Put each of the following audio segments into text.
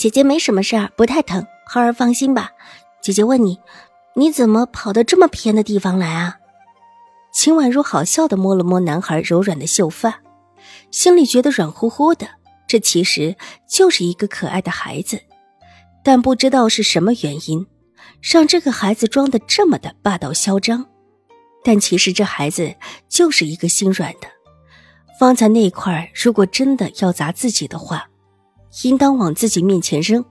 姐姐没什么事儿，不太疼。孩儿放心吧，姐姐问你，你怎么跑到这么偏的地方来啊？秦婉如好笑的摸了摸男孩柔软的秀发，心里觉得软乎乎的。这其实就是一个可爱的孩子，但不知道是什么原因，让这个孩子装的这么的霸道嚣张。但其实这孩子就是一个心软的，方才那块如果真的要砸自己的话，应当往自己面前扔。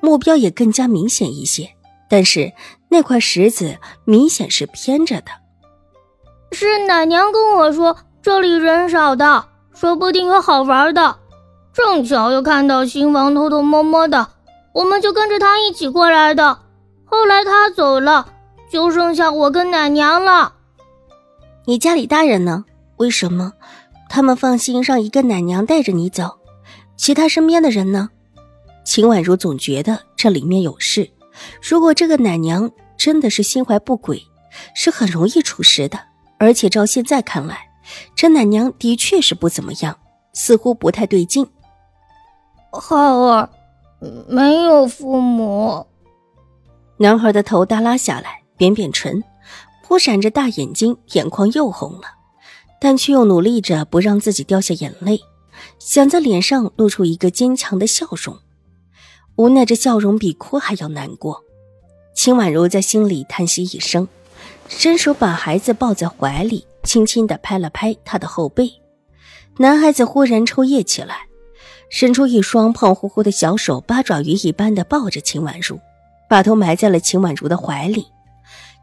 目标也更加明显一些，但是那块石子明显是偏着的。是奶娘跟我说这里人少的，说不定有好玩的。正巧又看到新王偷偷摸摸的，我们就跟着他一起过来的。后来他走了，就剩下我跟奶娘了。你家里大人呢？为什么他们放心让一个奶娘带着你走？其他身边的人呢？秦婉如总觉得这里面有事，如果这个奶娘真的是心怀不轨，是很容易出事的。而且照现在看来，这奶娘的确是不怎么样，似乎不太对劲。浩儿，没有父母。男孩的头耷拉下来，扁扁唇，扑闪着大眼睛，眼眶又红了，但却又努力着不让自己掉下眼泪，想在脸上露出一个坚强的笑容。无奈，这笑容比哭还要难过。秦婉如在心里叹息一声，伸手把孩子抱在怀里，轻轻的拍了拍他的后背。男孩子忽然抽噎起来，伸出一双胖乎乎的小手，八爪鱼一般的抱着秦婉如，把头埋在了秦婉如的怀里。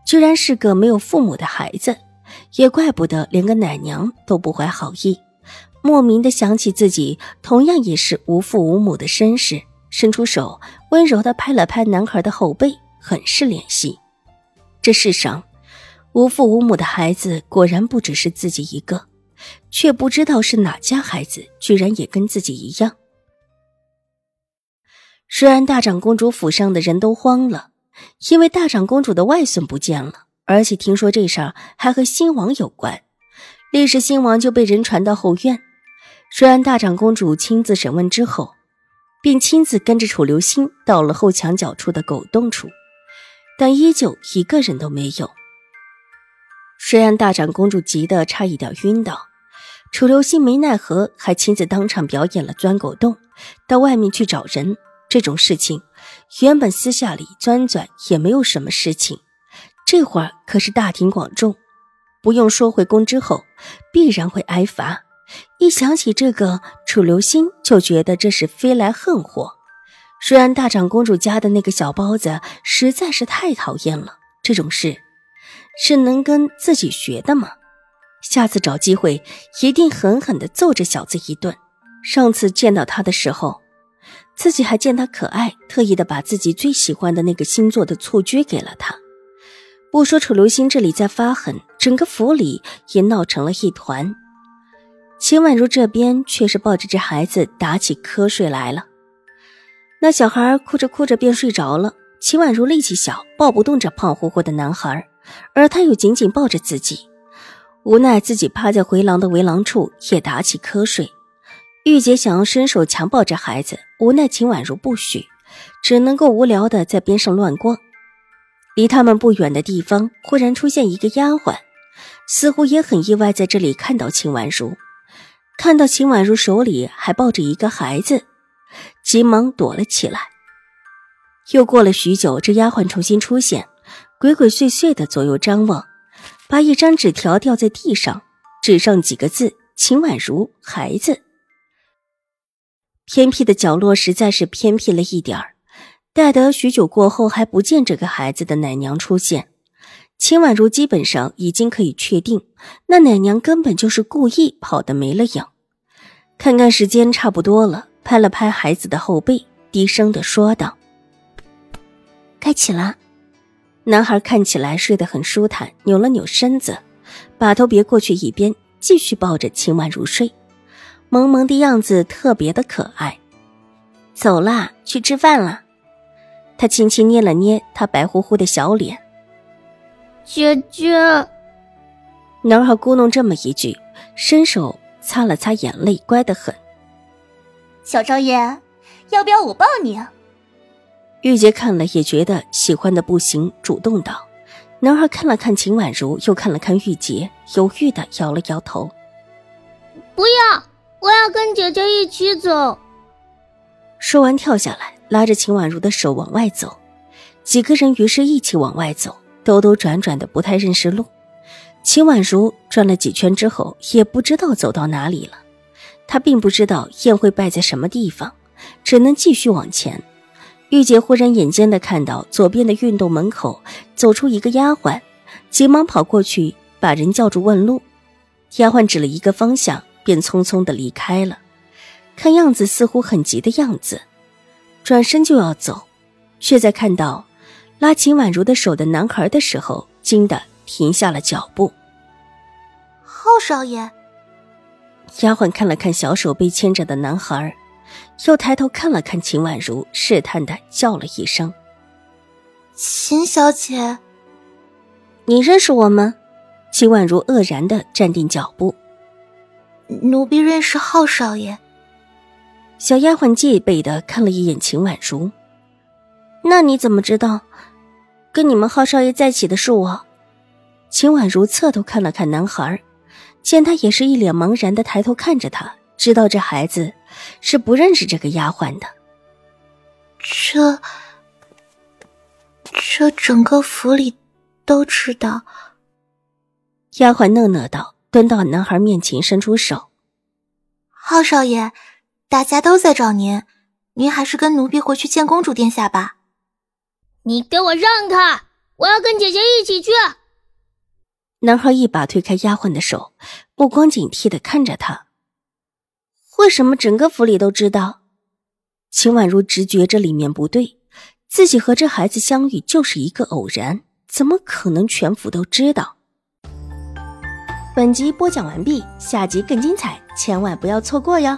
居然是个没有父母的孩子，也怪不得连个奶娘都不怀好意。莫名的想起自己同样也是无父无母的身世。伸出手，温柔的拍了拍男孩的后背，很是怜惜。这世上，无父无母的孩子果然不只是自己一个，却不知道是哪家孩子居然也跟自己一样。虽然大长公主府上的人都慌了，因为大长公主的外孙不见了，而且听说这事儿还和新王有关，立时新王就被人传到后院。虽然大长公主亲自审问之后。并亲自跟着楚留星到了后墙角处的狗洞处，但依旧一个人都没有。虽然大长公主急得差一点晕倒，楚留星没奈何，还亲自当场表演了钻狗洞，到外面去找人。这种事情原本私下里钻钻也没有什么事情，这会儿可是大庭广众，不用说回宫之后必然会挨罚。一想起这个楚留心，就觉得这是飞来横祸。虽然大长公主家的那个小包子实在是太讨厌了，这种事是能跟自己学的吗？下次找机会一定狠狠地揍这小子一顿。上次见到他的时候，自己还见他可爱，特意的把自己最喜欢的那个星座的蹴鞠给了他。不说楚留心这里在发狠，整个府里也闹成了一团。秦婉如这边却是抱着这孩子打起瞌睡来了，那小孩哭着哭着便睡着了。秦婉如力气小，抱不动这胖乎乎的男孩，而他又紧紧抱着自己，无奈自己趴在回廊的围廊处也打起瞌睡。玉洁想要伸手强抱着孩子，无奈秦婉如不许，只能够无聊的在边上乱逛。离他们不远的地方，忽然出现一个丫鬟，似乎也很意外在这里看到秦婉如。看到秦婉如手里还抱着一个孩子，急忙躲了起来。又过了许久，这丫鬟重新出现，鬼鬼祟祟的左右张望，把一张纸条掉在地上，纸上几个字：“秦婉如，孩子。”偏僻的角落实在是偏僻了一点儿。待得许久过后还不见这个孩子的奶娘出现。秦婉如基本上已经可以确定，那奶娘根本就是故意跑的没了影。看看时间差不多了，拍了拍孩子的后背，低声的说道：“该快起了！男孩看起来睡得很舒坦，扭了扭身子，把头别过去一边，继续抱着秦婉如睡，萌萌的样子特别的可爱。走啦，去吃饭啦。他轻轻捏了捏他白乎乎的小脸。姐姐，男孩咕哝这么一句，伸手擦了擦眼泪，乖得很。小少爷，要不要我抱你？玉洁看了也觉得喜欢的不行，主动道。男孩看了看秦婉如，又看了看玉洁，犹豫的摇了摇头：“不要，我要跟姐姐一起走。”说完跳下来，拉着秦婉如的手往外走。几个人于是一起往外走，兜兜转转的不太认识路。秦婉如转了几圈之后，也不知道走到哪里了。她并不知道宴会摆在什么地方，只能继续往前。玉洁忽然眼尖的看到左边的运动门口走出一个丫鬟，急忙跑过去把人叫住问路。丫鬟指了一个方向，便匆匆的离开了，看样子似乎很急的样子，转身就要走，却在看到拉秦婉如的手的男孩的时候，惊的停下了脚步。浩少爷，丫鬟看了看小手被牵着的男孩。又抬头看了看秦婉如，试探的叫了一声：“秦小姐，你认识我吗？”秦婉如愕然的站定脚步：“奴婢认识浩少爷。”小丫鬟戒备的看了一眼秦婉如：“那你怎么知道，跟你们浩少爷在一起的是我？”秦婉如侧头看了看男孩，见他也是一脸茫然的抬头看着他，知道这孩子。是不认识这个丫鬟的。这，这整个府里都知道。丫鬟讷讷道，蹲到男孩面前，伸出手：“浩少爷，大家都在找您，您还是跟奴婢回去见公主殿下吧。”你给我让开！我要跟姐姐一起去。男孩一把推开丫鬟的手，目光警惕的看着他。为什么整个府里都知道？秦婉如直觉这里面不对，自己和这孩子相遇就是一个偶然，怎么可能全府都知道？本集播讲完毕，下集更精彩，千万不要错过哟！